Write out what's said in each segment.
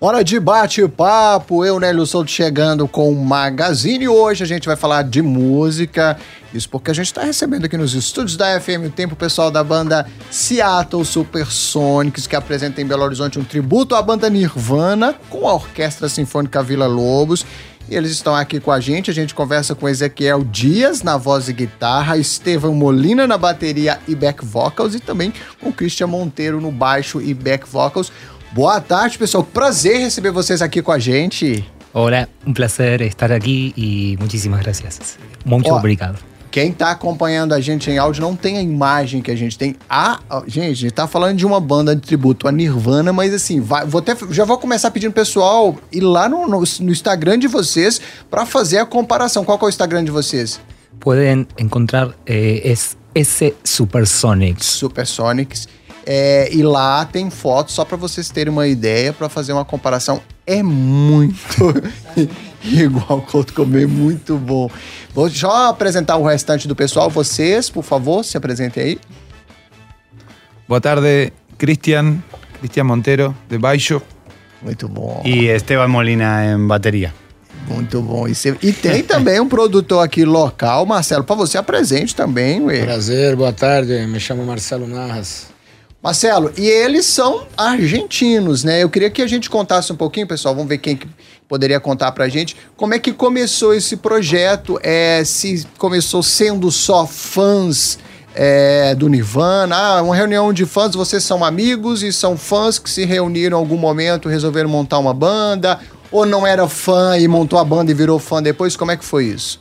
Hora de bate-papo, eu, Nélio Souto, chegando com o Magazine. Hoje a gente vai falar de música, isso porque a gente está recebendo aqui nos estúdios da FM o tempo pessoal da banda Seattle Supersonics, que apresenta em Belo Horizonte um tributo à banda Nirvana com a Orquestra Sinfônica Vila Lobos. E eles estão aqui com a gente. A gente conversa com Ezequiel Dias na voz e guitarra, Estevam Molina na bateria e back vocals e também com Christian Monteiro no baixo e back vocals. Boa tarde, pessoal. Prazer receber vocês aqui com a gente. Hola, un placer estar aquí y muchísimas gracias. Mucho Ó, obrigado. Quem tá acompanhando a gente em áudio não tem a imagem que a gente tem. Ah, gente, a gente tá falando de uma banda de tributo a Nirvana, mas assim, vai, vou até, já vou começar pedindo pessoal ir lá no, no, no Instagram de vocês pra fazer a comparação. Qual é o Instagram de vocês? Pueden encontrar, eh, es S Supersonics. Supersonics. É, e lá tem fotos só pra vocês terem uma ideia, pra fazer uma comparação. É muito igual que eu comer, muito bom. Vou só apresentar o restante do pessoal. Vocês, por favor, se apresentem aí. Boa tarde, Cristian, Cristian Montero, de Baixo. Muito bom. Y Esteban Molina en batería. Muito bom. E, cê- e tem também um produtor aqui local, Marcelo, pra você apresente também, ué. Prazer, boa tarde. Me chamo Marcelo Narras. Marcelo, e eles são argentinos, né? Eu queria que a gente contasse um pouquinho, pessoal. Vamos ver quem que poderia contar pra gente. Como é que começou esse projeto? É, se começou sendo só fãs é, do Nirvana? Ah, uma reunião de fãs, vocês são amigos e são fãs que se reuniram em algum momento, resolveram montar uma banda? Ou não era fã e montou a banda e virou fã depois? Como é que foi isso?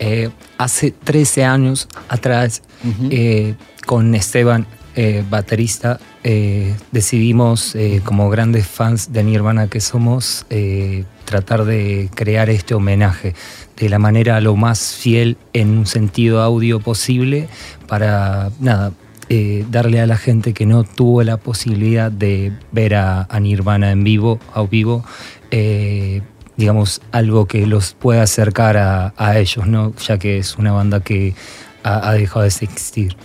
Eh, hace 13 años atrás, eh, con Esteban, eh, baterista, eh, decidimos, eh, como grandes fans de Nirvana que somos, tratar de crear este homenaje de la manera lo más fiel en un sentido audio posible para, nada, darle a la gente que no tuvo la posibilidad de ver a, Nirvana en vivo, a vivo, digamos, algo que los pueda acercar a, a ellos, ¿no? Ya que es una banda que ha, dejado de existir.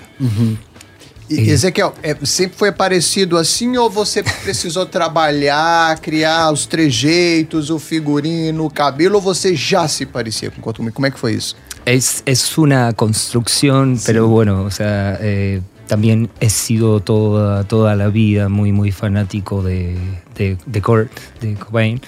E- Ezequiel, é, sempre foi parecido assim ou você precisou trabalhar, criar os trejeitos, o figurino, o cabelo, ou você já se parecia com o Cotume? Como é que foi isso? Es, es una construcción, pero bueno, o sea, eh, también he sido toda, toda la vida muy, muy fanático de, de, de Kurt, de Cobain.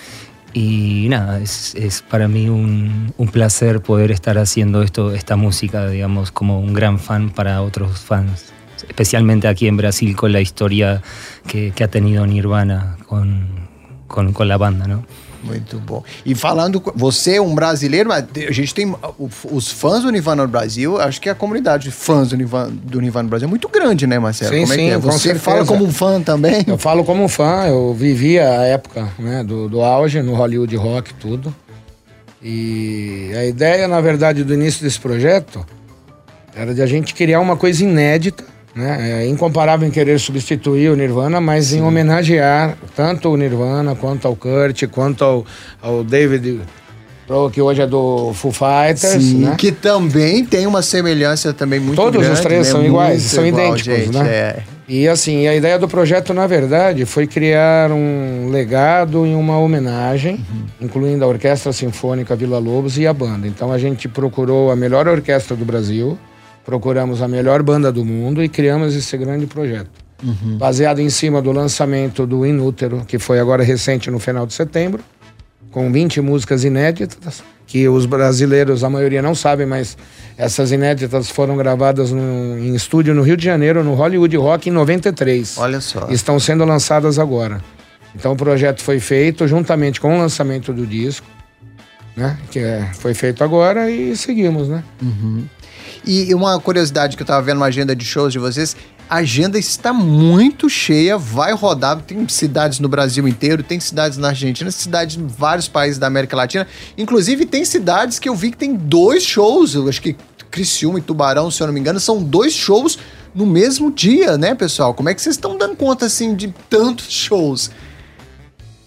Y nada, es, es para mí un, un placer poder estar haciendo esto, esta música, digamos, como un gran fan para otros fans. Especialmente aquí en Brasil con la historia que, que ha tenido Nirvana con, con, con la banda, ¿no? Muito bom. E falando, você é um brasileiro, mas a gente tem os fãs do Nirvana no Brasil, acho que a comunidade de fãs do Nirvana, do Nirvana no Brasil é muito grande, né, Marcelo? Sim, Como é que sim, é? com Você fala como um fã também? Eu falo como um fã, eu vivi a época né, do, do auge no Hollywood Rock tudo. E a ideia, na verdade, do início desse projeto era de a gente criar uma coisa inédita, né? É incomparável em querer substituir o Nirvana, mas em homenagear tanto o Nirvana, quanto ao Kurt, quanto ao, ao David que hoje é do Foo Fighters, Sim, né? que também tem uma semelhança também muito Todos os grande, três né? são iguais, Muito são igual, idênticos, gente, né? É. E assim, a ideia do projeto, na verdade, foi criar um legado e uma homenagem, incluindo a Orquestra Sinfônica Vila Lobos e a banda. Então a gente procurou a melhor orquestra do Brasil, procuramos a melhor banda do mundo e criamos esse grande projeto. Baseado em cima do lançamento do Inútero, que foi agora recente no final de setembro, com 20 músicas inéditas, que os brasileiros, a maioria não sabem, mas essas inéditas foram gravadas no- em estúdio no Rio de Janeiro, no Hollywood Rock, em 93. Olha só. Estão sendo lançadas agora. Então o projeto foi feito juntamente com o lançamento do disco, né? Que é- foi feito agora e seguimos, né? E uma curiosidade que eu tava vendo na agenda de shows de vocês, a agenda está muito cheia, vai rodar, tem cidades no Brasil inteiro, tem cidades na Argentina, cidades em vários países da América Latina. Inclusive tem cidades que eu vi que tem dois shows, eu acho que Criciúma e Tubarão, se eu não me engano, são dois shows no mesmo dia, né, pessoal? Como é que vocês estão dando conta assim de tantos shows?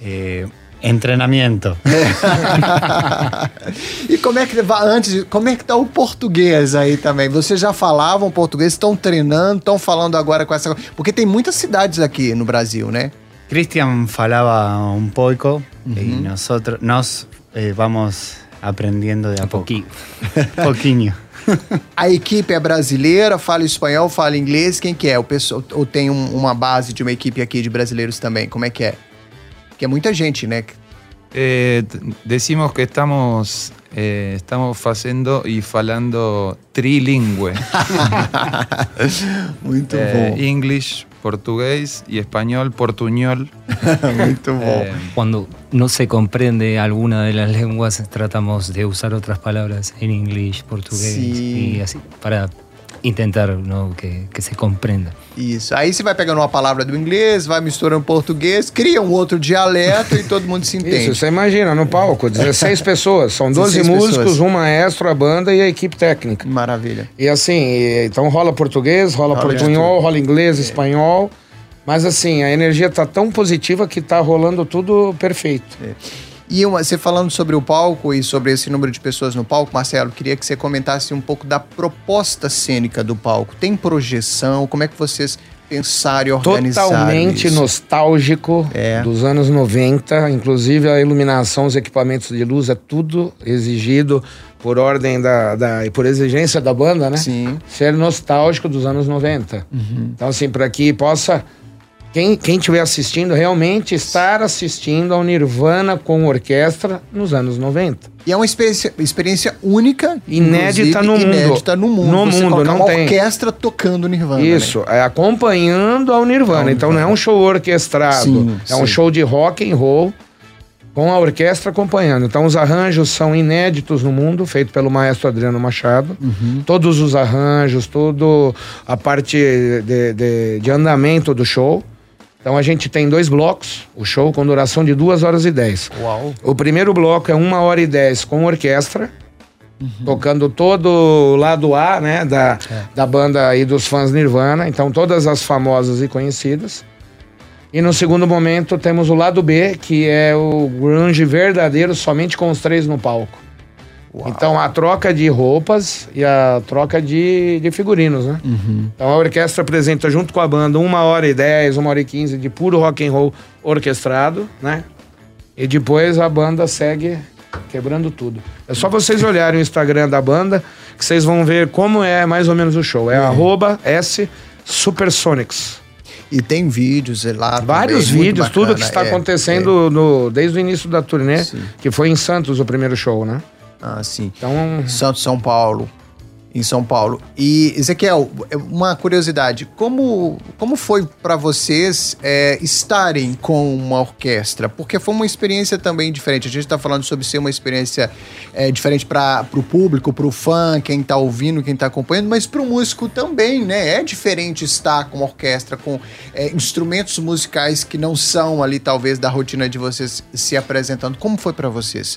Eh, Entrenamiento. e como é que antes, como é que tá o português aí também? Vocês já falavam português, estão treinando, estão falando agora com essa, porque tem muitas cidades aqui no Brasil, né? Cristian falaba un poco y nosotros nos eh, vamos aprendiendo de a poco. Poqui- Poquinho. A equipe é brasileira, fala espanhol, fala inglês, quem que é? O pessoal ou tem um- uma base de uma equipe aqui de brasileiros também? Como é que é? Porque é muita gente, né? Eh, decimos que estamos, eh, estamos haciendo y falando trilingüe. Muito Eh, English, portugués y español, portuñol. Muito bom. Cuando no se comprende alguna de las lenguas, tratamos de usar otras palabras en inglés, portugués Sí. y así, para intentar ¿no? que, que se comprenda. Isso. Aí você vai pegando uma palavra do inglês, vai misturando português, cria um outro dialeto e todo mundo se entende. Isso, você imagina, no palco, 16 pessoas, são 12 16 músicos, pessoas. um maestro, a banda e a equipe técnica. Maravilha. E assim, então rola português, rola Rola portunhol, rola inglês, espanhol. Mas assim, a energia tá tão positiva que tá rolando tudo perfeito. E uma- você falando sobre o palco e sobre esse número de pessoas no palco, Marcelo, queria que você comentasse um pouco da proposta cênica do palco. Tem projeção? Como é que vocês pensaram e organizaram Totalmente isso? nostálgico É. dos anos 90. Inclusive a iluminação, os equipamentos de luz, é tudo exigido por ordem da, da e por exigência da banda, né? Sim. Ser nostálgico dos anos 90. Então, assim, para que possa. Quem quem estiver assistindo, realmente estar assistindo ao Nirvana com orquestra nos anos 90. E é uma experiência, experiência única, Inédita no mundo. inédita no mundo. No Você mundo, não uma tem. orquestra tocando Nirvana. né? Isso, é acompanhando ao Nirvana. Ao então não é um show orquestrado, Sim, é um sim. show de rock and roll com a orquestra acompanhando. Então os arranjos são inéditos no mundo, feito pelo maestro Adriano Machado. Uhum. Todos os arranjos, toda a parte de, de- de andamento do show. Então a gente tem dois blocos, o show com duração de 2 horas e 10. Uau. O primeiro bloco é 1 hora e 10 com orquestra, tocando todo o lado A, né, da, da banda aí dos fãs Nirvana, então todas as famosas e conhecidas. E no segundo momento temos o lado B, que é o grunge verdadeiro, somente com os três no palco. Então a troca de roupas e a troca de, de figurinos, né? Então a orquestra apresenta junto com a banda uma hora e dez, uma hora e quinze de puro rock and roll orquestrado, né? E depois a banda segue quebrando tudo. É só vocês olharem o Instagram da banda que vocês vão ver como é mais ou menos o show. É arroba S Supersonics. E tem vídeos lá. Vários também, vídeos, tudo que está é, acontecendo no, desde o início da turnê, Sim. que foi em Santos o primeiro show, né? É. Ah, sim. Então, Santos, São Paulo. Em São Paulo. E, Ezequiel, uma curiosidade. Como, como foi para vocês é, estarem com uma orquestra? Porque foi uma experiência também diferente. A gente está falando sobre ser uma experiência é, diferente para o público, para o fã, quem está ouvindo, quem está acompanhando, mas para o músico também, né? É diferente estar com uma orquestra, com é, instrumentos musicais que não são ali, talvez, da rotina de vocês se apresentando. Como foi para vocês?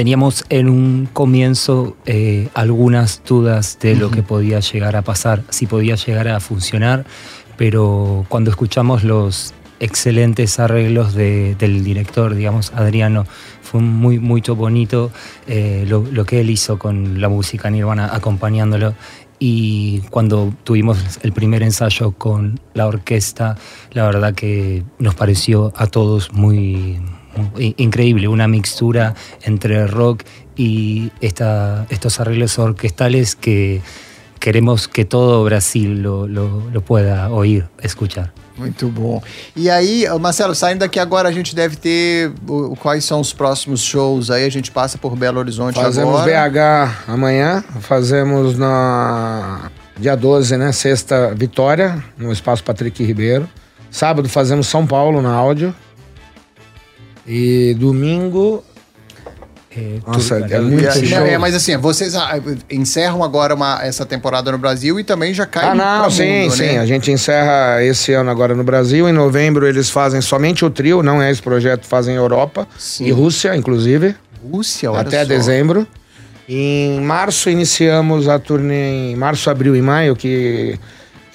Teníamos en un comienzo eh, algunas dudas de lo que podía llegar a pasar, si podía llegar a funcionar, pero cuando escuchamos los excelentes arreglos de- del director, digamos, Adriano, fue muy, muy bonito eh, lo, lo que él hizo con la música Nirvana acompañándolo. Y cuando tuvimos el primer ensayo con la orquesta, la verdad que nos pareció a todos muy increíble, una mixtura entre rock y esta, estos arreglos orquestales que queremos que todo Brasil lo, lo- lo pueda oír, escuchar. Muito bom. E aí, Marcelo, saindo daqui agora, a gente deve ter o- quais são os próximos shows aí. A gente passa por Belo Horizonte fazemos agora. BH amanhã, fazemos na dia 12, né? Sexta, Vitória, no Espaço Patrick Ribeiro. Sábado fazemos São Paulo na áudio. E domingo. Eh, Nossa, é muito E- show. não, é, mas assim, vocês ah, encerram agora uma- essa temporada no Brasil e também já caem Ah, não, sim, mundo, sim. né? A gente encerra esse ano agora no Brasil. Em novembro eles fazem somente o trio, não é esse projeto, fazem Europa Sim. e Rússia, inclusive, Rússia, olha até só. dezembro. Em março iniciamos a turnê em março, abril e maio, que,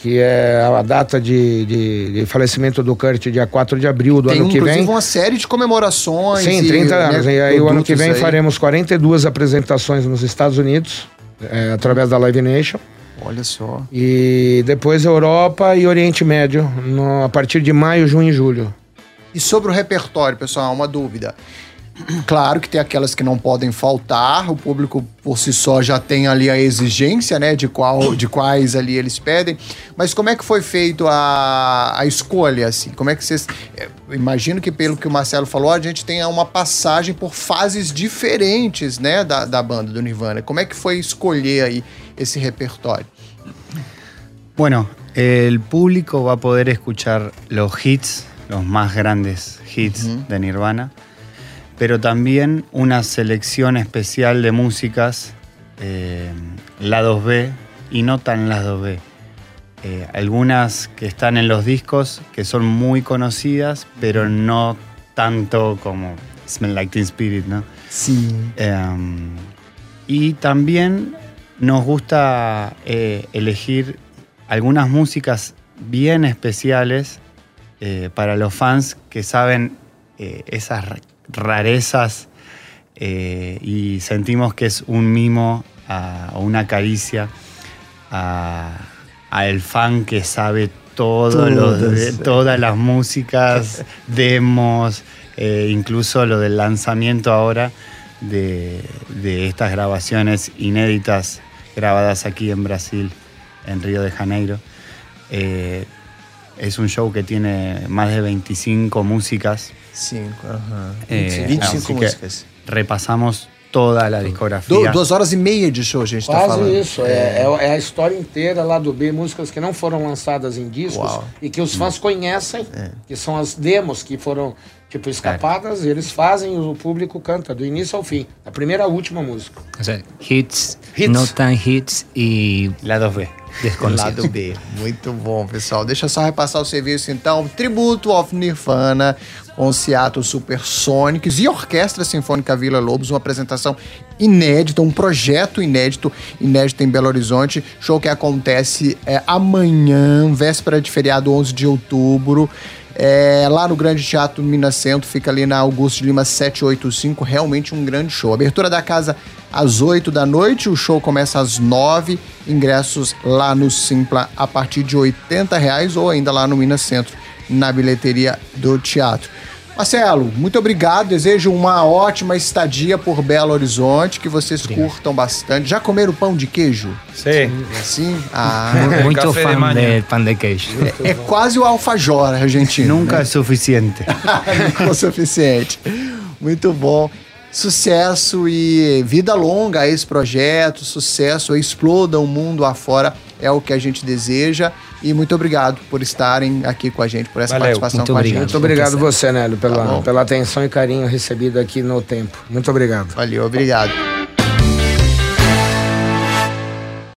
que é a data de, de, de falecimento do Kurt, dia 4 de abril do Tem ano que vem. uma série de comemorações. Sim, e, 30 né, anos. e aí o ano que vem aí. faremos 42 apresentações nos Estados Unidos, é, através da Live Nation. Olha só. E depois Europa e Oriente Médio, no- a partir de maio, junho e julho. E sobre o repertório, pessoal, uma dúvida. Claro que tem aquelas que não podem faltar, o público por si só já tem ali a exigência, né, de, qual, de quais ali eles pedem, mas como é que foi feito a, a escolha, assim? Como é que vocês... Imagino que pelo que o Marcelo falou, a gente tenha uma passagem por fases diferentes, né, da, da banda, do Nirvana. Como é que foi escolher aí esse repertório? Bueno, el público va a poder escuchar los hits, los más grandes hits de Nirvana, pero también una selección especial de músicas, eh, lados B y no tan lados B. Eh, algunas que están en los discos que son muy conocidas, pero no tanto como Smell Like Teen Spirit, ¿no? Sim. Um, y también nos gusta eh, elegir algunas músicas bien especiales eh, para los fans que saben eh, esas rarezas eh, y sentimos que es un mimo o una caricia a- al fan que sabe todo lo de- Todas. todas las músicas, demos, eh, incluso lo del lanzamiento ahora de, de estas grabaciones inéditas grabadas aquí en Brasil, en Río de Janeiro. Eh, es un show que tiene más de 25 músicas. Cinco, aham. Eh, 25 así que músicas. repasamos toda la Du- discografía. duas horas e meia de show a gente tá Quase isso. É, é- é a história inteira lá do B, músicas que não foram lançadas em discos Uau. e que os fãs conhecem, que são as demos que foram tipo escapadas, e eles fazem e o público canta do início ao fim, da primeira à última música. Sea, hits, Hits. no tan hits y La 2B. Desconocidos. Lado B. Muito bom, pessoal. Deixa só repassar o serviço, então. Tributo of Nirvana com Seattle Supersonics e Orquestra Sinfônica Vila Lobos, uma apresentação inédita, um projeto inédito, inédito em Belo Horizonte. Show que acontece é, amanhã, véspera de feriado, 11 de outubro. É, lá no Grande Teatro Minas Centro, fica ali na Augusto de Lima 785, realmente um grande show. Abertura da casa às 8 da noite, o show começa às 9, ingressos lá no Simpla a partir de 80 reais ou ainda lá no Minas Centro, na bilheteria do teatro. Marcelo, muito obrigado. Desejo uma ótima estadia por Belo Horizonte, que vocês curtam bastante. Já comeram pão de queijo? Sí. Sim? Ah, Mucho Café de pan de queijo. é quase o alfajor argentino. Nunca es suficiente. Nunca o suficiente. Muito bom. Sucesso e vida longa a esse projeto, sucesso, exploda o mundo afora, é o que a gente deseja. E muito obrigado por estarem aqui com a gente, por essa Valeu. participação Muito com obrigado. a gente. Muito obrigado você, Nélio, Tá pela, bom. pela atenção e carinho recebido aqui no tempo. Muito obrigado. Valeu, obrigado.